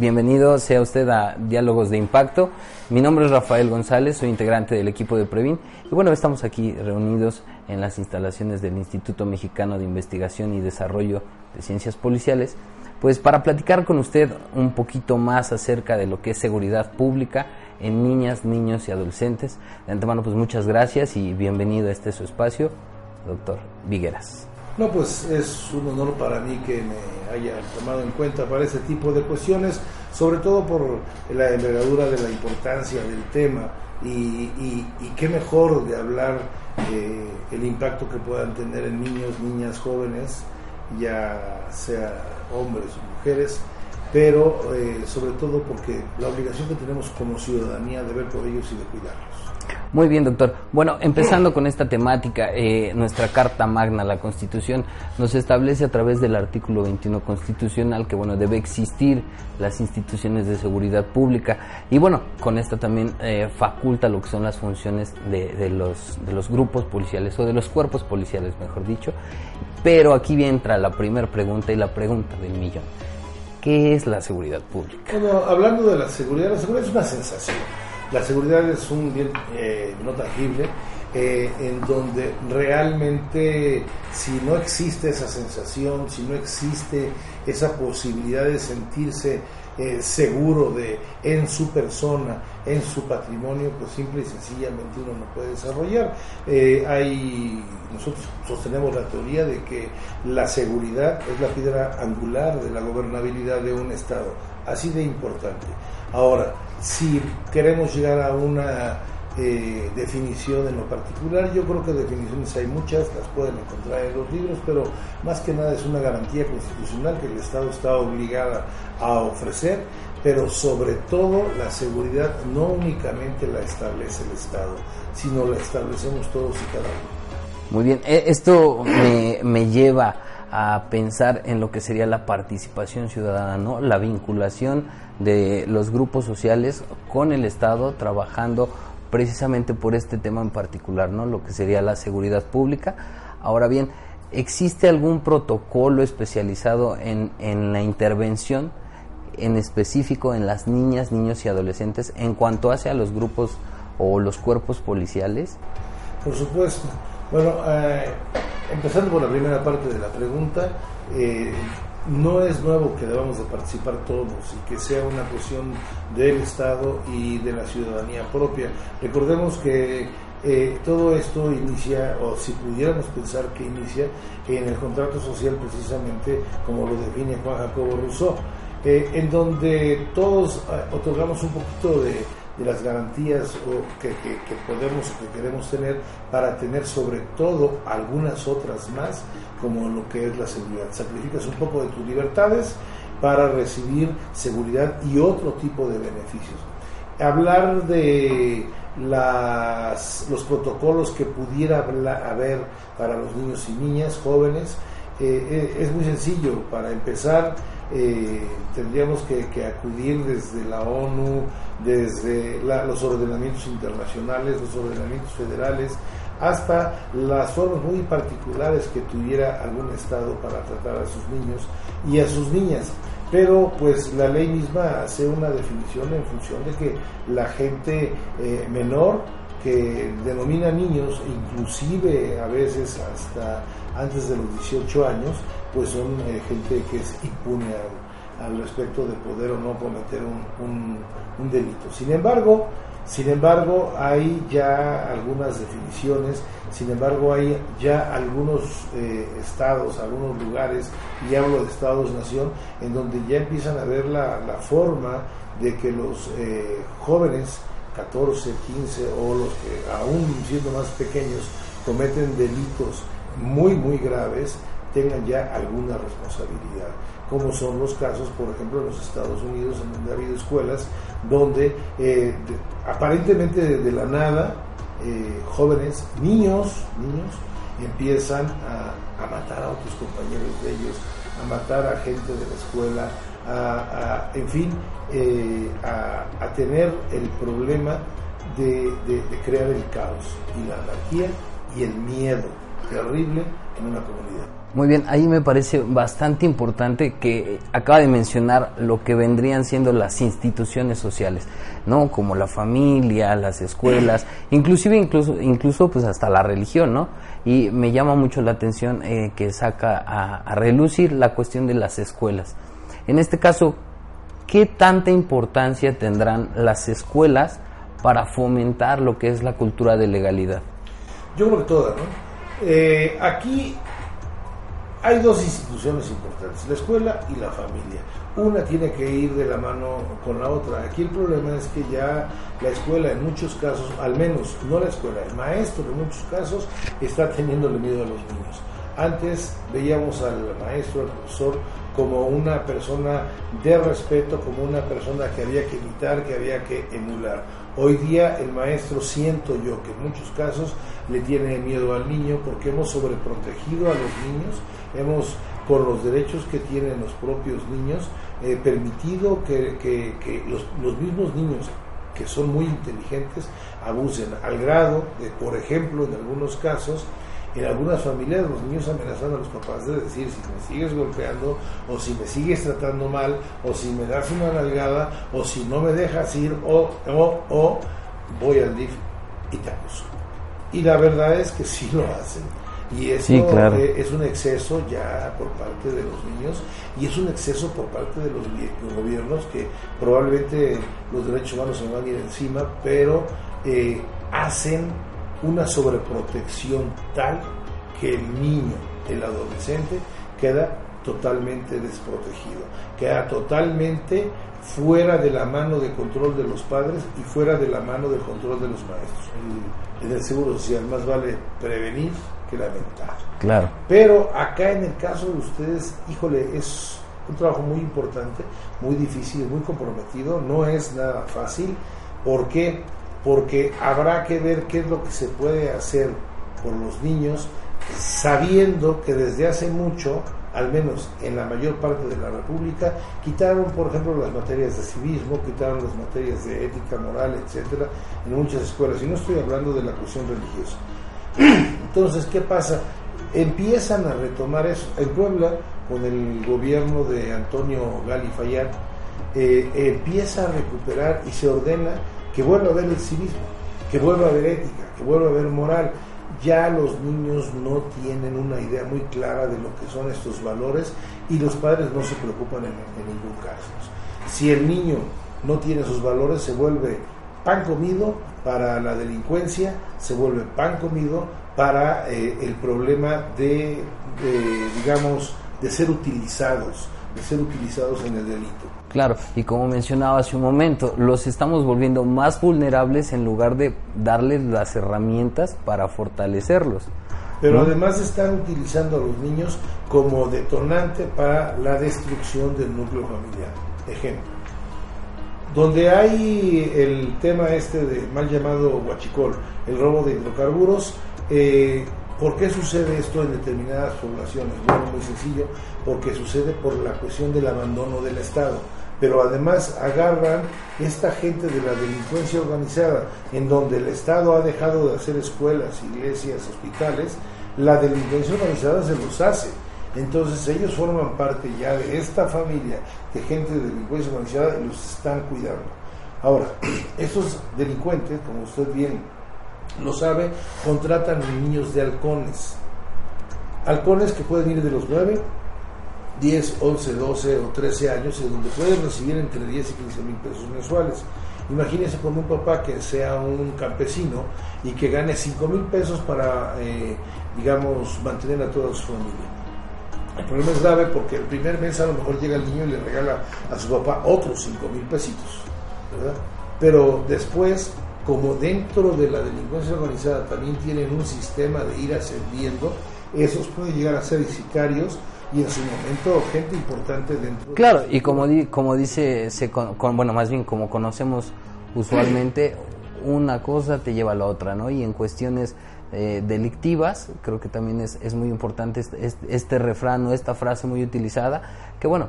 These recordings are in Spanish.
Bienvenido sea usted a Diálogos de Impacto. Mi nombre es Rafael González, soy integrante del equipo de Previn y bueno, estamos aquí reunidos en las instalaciones del Instituto Mexicano de Investigación y Desarrollo de Ciencias Policiales, pues para platicar con usted un poquito más acerca de lo que es seguridad pública en niñas, niños y adolescentes. De antemano, pues muchas gracias y bienvenido a este su espacio, doctor Vigueras. No, pues es un honor para mí que me haya tomado en cuenta para ese tipo de cuestiones, sobre todo por la envergadura de la importancia del tema y, qué mejor de hablar eh, el impacto que puedan tener en niños, niñas, jóvenes, ya sea hombres o mujeres, pero eh, sobre todo porque la obligación que tenemos como ciudadanía de ver por ellos y de cuidarlos. Muy bien, doctor. Bueno, empezando con esta temática, eh, nuestra Carta Magna, la Constitución, nos establece a través del artículo 21 constitucional que, bueno, debe existir las instituciones de seguridad pública y, bueno, con esta también eh, faculta lo que son las funciones de, los grupos policiales o de los cuerpos policiales, mejor dicho. Pero aquí entra la primera pregunta y la pregunta del millón. ¿Qué es la seguridad pública? Bueno, hablando de la seguridad, la seguridad es una sensación. La seguridad es un bien eh, no tangible eh, en donde realmente si no existe esa sensación, si no existe esa posibilidad de sentirse eh, seguro de en su persona, en su patrimonio, pues simple y sencillamente uno no puede desarrollar. Eh, hay, nosotros sostenemos la teoría de que la seguridad es la piedra angular de la gobernabilidad de un Estado, así de importante. Ahora, si queremos llegar a una eh, definición en lo particular. Yo creo que definiciones hay muchas, las pueden encontrar en los libros, pero más que nada es una garantía constitucional que el Estado está obligada a ofrecer, pero sobre todo la seguridad no únicamente la establece el Estado, sino la establecemos todos y cada uno. Muy bien, e, esto me, me lleva a pensar en lo que sería la participación ciudadana, ¿no? la vinculación de los grupos sociales con el Estado trabajando precisamente por este tema en particular, ¿no? Lo que sería la seguridad pública. Ahora bien, ¿existe algún protocolo especializado en, en la intervención, en específico en las niñas, niños y adolescentes, en cuanto hace a los grupos o los cuerpos policiales? Por supuesto. Bueno, eh, empezando por la primera parte de la pregunta, eh, no es nuevo que debamos de participar todos y que sea una cuestión del Estado y de la ciudadanía propia. Recordemos que eh, todo esto inicia, o si pudiéramos pensar que inicia, en el contrato social precisamente como lo define Juan Jacobo Rousseau, eh, en donde todos eh, otorgamos un poquito de de las garantías que, podemos o que queremos tener para tener sobre todo algunas otras más, como lo que es la seguridad. Sacrificas un poco de tus libertades para recibir seguridad y otro tipo de beneficios. Hablar de los protocolos que pudiera haber para los niños y niñas, jóvenes, eh, eh, es muy sencillo. Para empezar, eh, tendríamos que, acudir desde la ONU, desde los ordenamientos internacionales, los ordenamientos federales, hasta las formas muy particulares que tuviera algún Estado para tratar a sus niños y a sus niñas. Pero pues la ley misma hace una definición en función de que la gente eh, menor que denomina niños, inclusive a veces hasta antes de los 18 años, pues son eh, gente que es impune al, respecto de poder o no cometer un, un, delito. Sin embargo, sin embargo, hay ya algunas definiciones, sin embargo, hay ya algunos eh, estados, algunos lugares, y hablo de estados-nación, en donde ya empiezan a ver la, la forma de que los eh, jóvenes 14, 15 o los que aún siendo más pequeños cometen delitos muy, muy graves, tengan ya alguna responsabilidad, como son los casos, por ejemplo, en los Estados Unidos, en donde ha habido escuelas donde eh, aparentemente de, la nada, eh, jóvenes, niños, niños, empiezan a, matar a otros compañeros de ellos, a matar a gente de la escuela, a, en fin, eh, a, tener el problema de, de crear el caos y la anarquía y el miedo terrible en una comunidad. Muy bien, ahí me parece bastante importante que acaba de mencionar lo que vendrían siendo las instituciones sociales, ¿no? Como la familia, las escuelas, inclusive incluso incluso pues hasta la religión, ¿no? Y me llama mucho la atención eh, que saca a, a relucir la cuestión de las escuelas. En este caso, ¿qué tanta importancia tendrán las escuelas para fomentar lo que es la cultura de legalidad? Yo creo que todas, ¿no? Eh, aquí hay dos instituciones importantes, la escuela y la familia. Una tiene que ir de la mano con la otra. Aquí el problema es que ya la escuela en muchos casos, al menos no la escuela, el maestro en muchos casos está teniéndole miedo a los niños. Antes veíamos al maestro, al profesor, como una persona de respeto, como una persona que había que imitar, que había que emular. Hoy día el maestro siento yo que en muchos casos le tiene miedo al niño porque hemos sobreprotegido a los niños, hemos por los derechos que tienen los propios niños eh, permitido que, los, los mismos niños que son muy inteligentes abusen al grado de, por ejemplo, en algunos casos, en algunas familias los niños amenazan a los papás de decir si me sigues golpeando o si me sigues tratando mal o si me das una nalgada o si no me dejas ir o, o, voy al DIF y te acuso. Y la verdad es que sí lo hacen. Y eso eh, es un exceso ya por parte de los niños y es un exceso por parte de los, gobiernos que probablemente los derechos humanos se van a ir encima, pero eh, hacen una sobreprotección tal que el niño, el adolescente, queda totalmente desprotegido, queda totalmente fuera de la mano de control de los padres y fuera de la mano del control de los maestros. En el seguro social más vale prevenir que lamentar. Claro. Pero acá en el caso de ustedes, híjole, es un trabajo muy importante, muy difícil, muy comprometido, no es nada fácil. ¿Por qué? Porque habrá que ver qué es lo que se puede hacer por los niños, sabiendo que desde hace mucho, al menos en la mayor parte de la República, quitaron, por ejemplo, las materias de civismo, quitaron las materias de ética, moral, etcétera, en muchas escuelas. Y no estoy hablando de la cuestión religiosa. Entonces, ¿qué pasa? Empiezan a retomar eso. En Puebla, con el gobierno de Antonio Gali Fayad, eh, empieza a recuperar y se ordena que vuelva a haber el civismo, que vuelva a haber ética, que vuelva a haber moral. Ya los niños no tienen una idea muy clara de lo que son estos valores y los padres no se preocupan en, ningún caso. Si el niño no tiene esos valores, se vuelve pan comido para la delincuencia, se vuelve pan comido para eh, el problema de, digamos, de ser utilizados, de ser utilizados en el delito. Claro, y como mencionaba hace un momento, los estamos volviendo más vulnerables en lugar de darles las herramientas para fortalecerlos. Pero además están utilizando a los niños como detonante para la destrucción del núcleo familiar. Ejemplo, donde hay el tema este de mal llamado huachicol, el robo de hidrocarburos, eh, ¿Por qué sucede esto en determinadas poblaciones? Bueno, muy sencillo, porque sucede por la cuestión del abandono del Estado pero además agarran esta gente de la delincuencia organizada, en donde el Estado ha dejado de hacer escuelas, iglesias, hospitales, la delincuencia organizada se los hace. Entonces ellos forman parte ya de esta familia de gente de delincuencia organizada y los están cuidando. Ahora, estos delincuentes, como usted bien lo sabe, contratan niños de halcones. Halcones que pueden ir de los 9 10, 11, 12 o 13 años, en donde pueden recibir entre 10 y 15 mil pesos mensuales. Imagínense con un papá que sea un campesino y que gane 5 mil pesos para, eh, digamos, mantener a toda su familia. El problema es grave porque el primer mes a lo mejor llega el niño y le regala a su papá otros 5 mil pesitos, ¿verdad? pero después, como dentro de la delincuencia organizada también tienen un sistema de ir ascendiendo, esos pueden llegar a ser sicarios y en su momento gente importante dentro. Claro, y como, como dice, se bueno, más bien como conocemos usualmente, una cosa te lleva a la otra, ¿no? Y en cuestiones eh, delictivas, creo que también es, es muy importante este, este, refrán o esta frase muy utilizada, que bueno,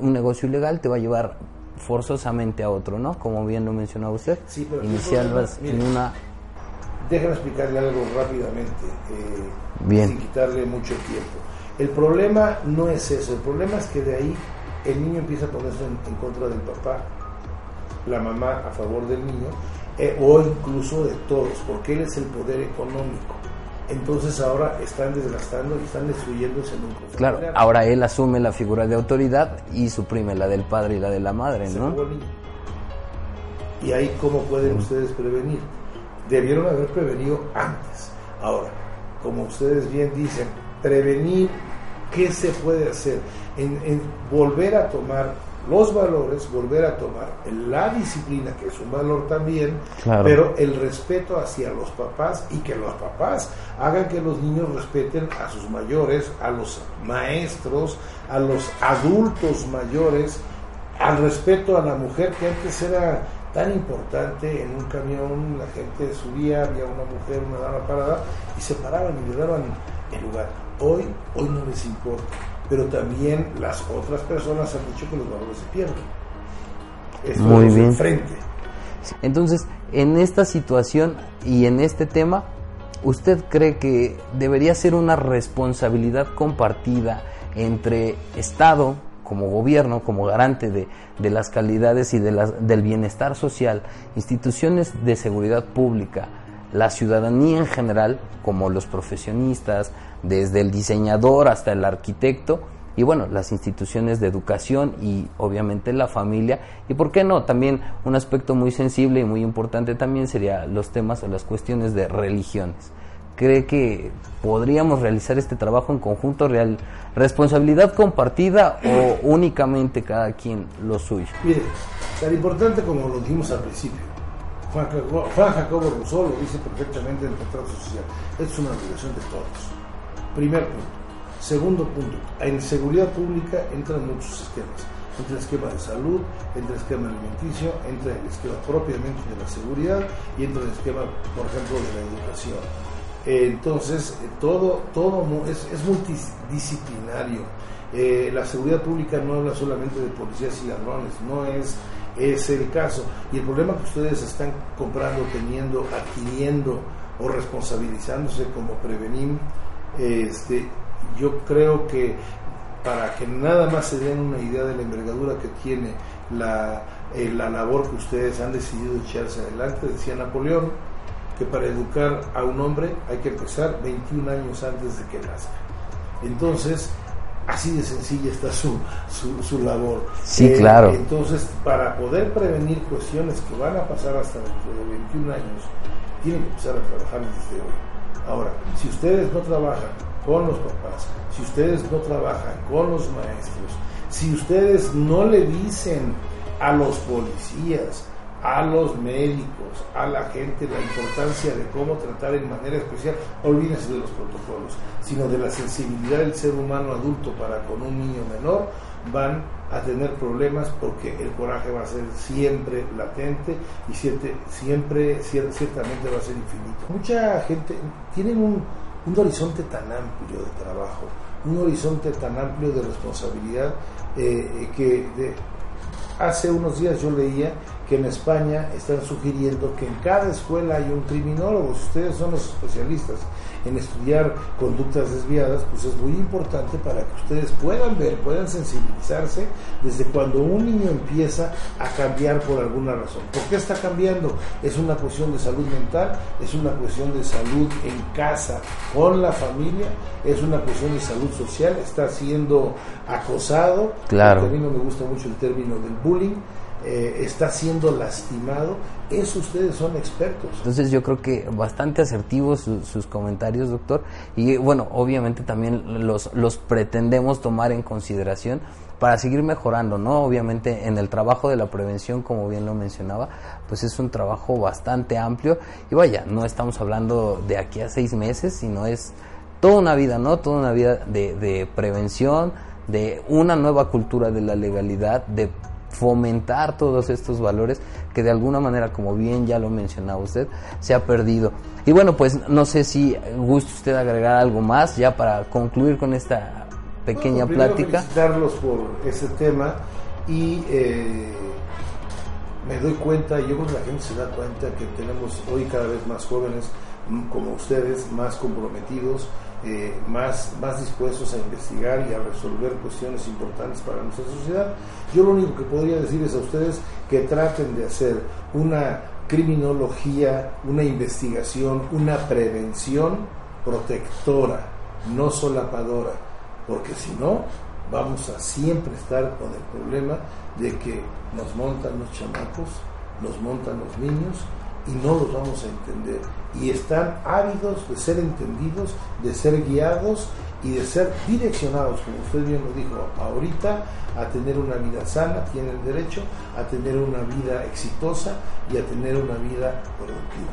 un negocio ilegal te va a llevar forzosamente a otro, ¿no? Como bien lo mencionaba usted, sí, pero en una... Déjame explicarle algo rápidamente, eh, sin quitarle mucho tiempo. El problema no es eso, el problema es que de ahí el niño empieza a ponerse en, contra del papá, la mamá a favor del niño, eh, o incluso de todos, porque él es el poder económico. Entonces ahora están desgastando y están destruyéndose en un Claro, ahora él asume la figura de autoridad y suprime la del padre y la de la madre, ¿no? Y ahí cómo pueden ustedes prevenir. Debieron haber prevenido antes. Ahora, como ustedes bien dicen, prevenir ¿Qué se puede hacer? En, volver a tomar los valores, volver a tomar la disciplina, que es un valor también, pero el respeto hacia los papás y que los papás hagan que los niños respeten a sus mayores, a los maestros, a los adultos mayores, al respeto a la mujer que antes era tan importante en un camión, la gente subía, había una mujer, una dama parada y se paraban y le daban el lugar. Hoy, hoy no les importa, pero también las otras personas han dicho que los valores se pierden. Esto Muy bien. Frente. Entonces, en esta situación y en este tema, ¿usted cree que debería ser una responsabilidad compartida entre Estado, como gobierno, como garante de, de las calidades y de del bienestar social, instituciones de seguridad pública, la ciudadanía en general, como los profesionistas, desde el diseñador hasta el arquitecto, y bueno, las instituciones de educación y obviamente la familia, y por qué no, también un aspecto muy sensible y muy importante también sería los temas o las cuestiones de religiones. ¿Cree que podríamos realizar este trabajo en conjunto real? ¿Responsabilidad compartida o únicamente cada quien lo suyo? Mire, tan importante como lo dijimos al principio, Juan, Jacobo Rousseau lo dice perfectamente en el contrato social, es una obligación de todos Primer punto. Segundo punto, en seguridad pública entran muchos esquemas. Entra el esquema de salud, entra el esquema alimenticio, entra el esquema propiamente de la seguridad y entra el esquema, por ejemplo, de la educación. entonces, todo, todo es, multidisciplinario. Eh, la seguridad pública no habla solamente de policías y ladrones, no es, es el caso. Y el problema que ustedes están comprando, teniendo, adquiriendo o responsabilizándose como prevenir este, yo creo que para que nada más se den una idea de la envergadura que tiene la, eh, la labor que ustedes han decidido echarse adelante, decía Napoleón, que para educar a un hombre hay que empezar 21 años antes de que nazca. Entonces, así de sencilla está su, su, labor. Sí, eh, claro. Entonces, para poder prevenir cuestiones que van a pasar hasta dentro de 21 años, tienen que empezar a trabajar desde hoy. Ahora, si ustedes no trabajan con los papás, si ustedes no trabajan con los maestros, si ustedes no le dicen a los policías, a los médicos, a la gente la importancia de cómo tratar en manera especial, olvídense de los protocolos, sino de la sensibilidad del ser humano adulto para con un niño menor, van a tener problemas porque el coraje va a ser siempre latente y siempre, siempre ciertamente va a ser infinito. Mucha gente tiene un, horizonte tan amplio de trabajo, un horizonte tan amplio de responsabilidad eh, que hace unos días yo leía que en España están sugiriendo que en cada escuela hay un criminólogo. Ustedes son los especialistas en estudiar conductas desviadas, pues es muy importante para que ustedes puedan ver, puedan sensibilizarse desde cuando un niño empieza a cambiar por alguna razón. ¿Por qué está cambiando? Es una cuestión de salud mental, es una cuestión de salud en casa, con la familia, es una cuestión de salud social, está siendo acosado. Claro. A mí no me gusta mucho el término del bullying eh, está siendo lastimado, eso ustedes son expertos. Entonces yo creo que bastante asertivos sus comentarios, doctor, y bueno, obviamente también los, los pretendemos tomar en consideración para seguir mejorando, ¿no? Obviamente en el trabajo de la prevención, como bien lo mencionaba, pues es un trabajo bastante amplio y vaya, no estamos hablando de aquí a seis meses, sino es toda una vida, ¿no? Toda una vida de, de prevención, de una nueva cultura de la legalidad, de fomentar todos estos valores que de alguna manera, como bien ya lo mencionaba usted, se ha perdido. Y bueno, pues no sé si gusta usted agregar algo más ya para concluir con esta pequeña bueno, plática. Felicitarlos por ese tema y eh, me doy cuenta, yo creo que la gente se da cuenta que tenemos hoy cada vez más jóvenes como ustedes, más comprometidos, eh, más, más dispuestos a investigar y a resolver cuestiones importantes para nuestra sociedad. Yo lo único que podría decirles a ustedes que traten de hacer una criminología, una investigación, una prevención protectora, no solapadora, porque si no, vamos a siempre estar con el problema de que nos montan los chamacos, nos montan los niños y no los vamos a entender. Y están ávidos de ser entendidos, de ser guiados y de ser direccionados, como usted bien lo dijo ahorita, a tener una vida sana, tienen derecho a tener una vida exitosa y a tener una vida productiva.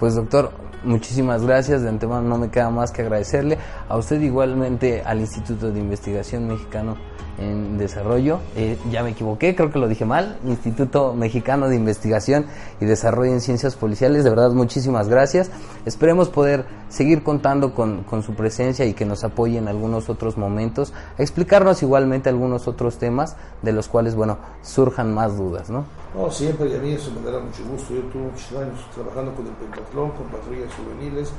Pues doctor, muchísimas gracias. De antemano no me queda más que agradecerle. A usted igualmente al Instituto de Investigación Mexicano en Desarrollo. Eh, ya me equivoqué, creo que lo dije mal. Instituto Mexicano de Investigación y Desarrollo en Ciencias Policiales. De verdad, muchísimas gracias. Esperemos poder seguir contando con, su presencia y que nos apoye en algunos otros momentos. A explicarnos igualmente algunos otros temas de los cuales, bueno, surjan más dudas, ¿no? No, siempre y a mí eso me dará mucho gusto. Yo tuve muchos años trabajando con el pentatlón, con patrullas juveniles,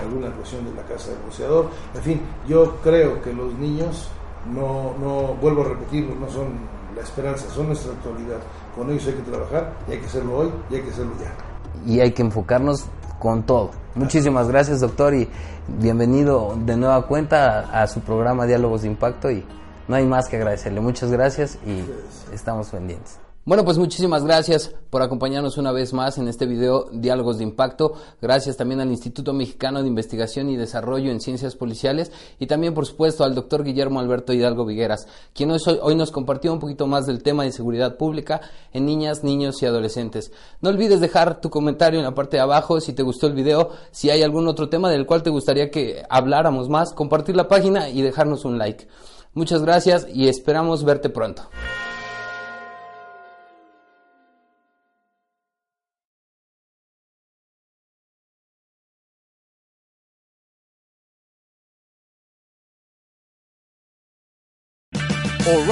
alguna cuestión de la casa del boxeador. En fin, yo creo que los niños, no, no vuelvo a repetirlo, no son la esperanza, son nuestra actualidad. Con ellos hay que trabajar y hay que hacerlo hoy y hay que hacerlo ya. Y hay que enfocarnos con todo. Muchísimas gracias, doctor, y bienvenido de nueva cuenta a, a su programa Diálogos de Impacto. Y no hay más que agradecerle. Muchas gracias y estamos pendientes. Bueno, pues muchísimas gracias por acompañarnos una vez más en este video Diálogos de Impacto. Gracias también al Instituto Mexicano de Investigación y Desarrollo en Ciencias Policiales y también, por supuesto, al doctor Guillermo Alberto Hidalgo Vigueras, quien hoy, nos compartió un poquito más del tema de seguridad pública en niñas, niños y adolescentes. No olvides dejar tu comentario en la parte de abajo si te gustó el video, si hay algún otro tema del cual te gustaría que habláramos más, compartir la página y dejarnos un like. Muchas gracias y esperamos verte pronto.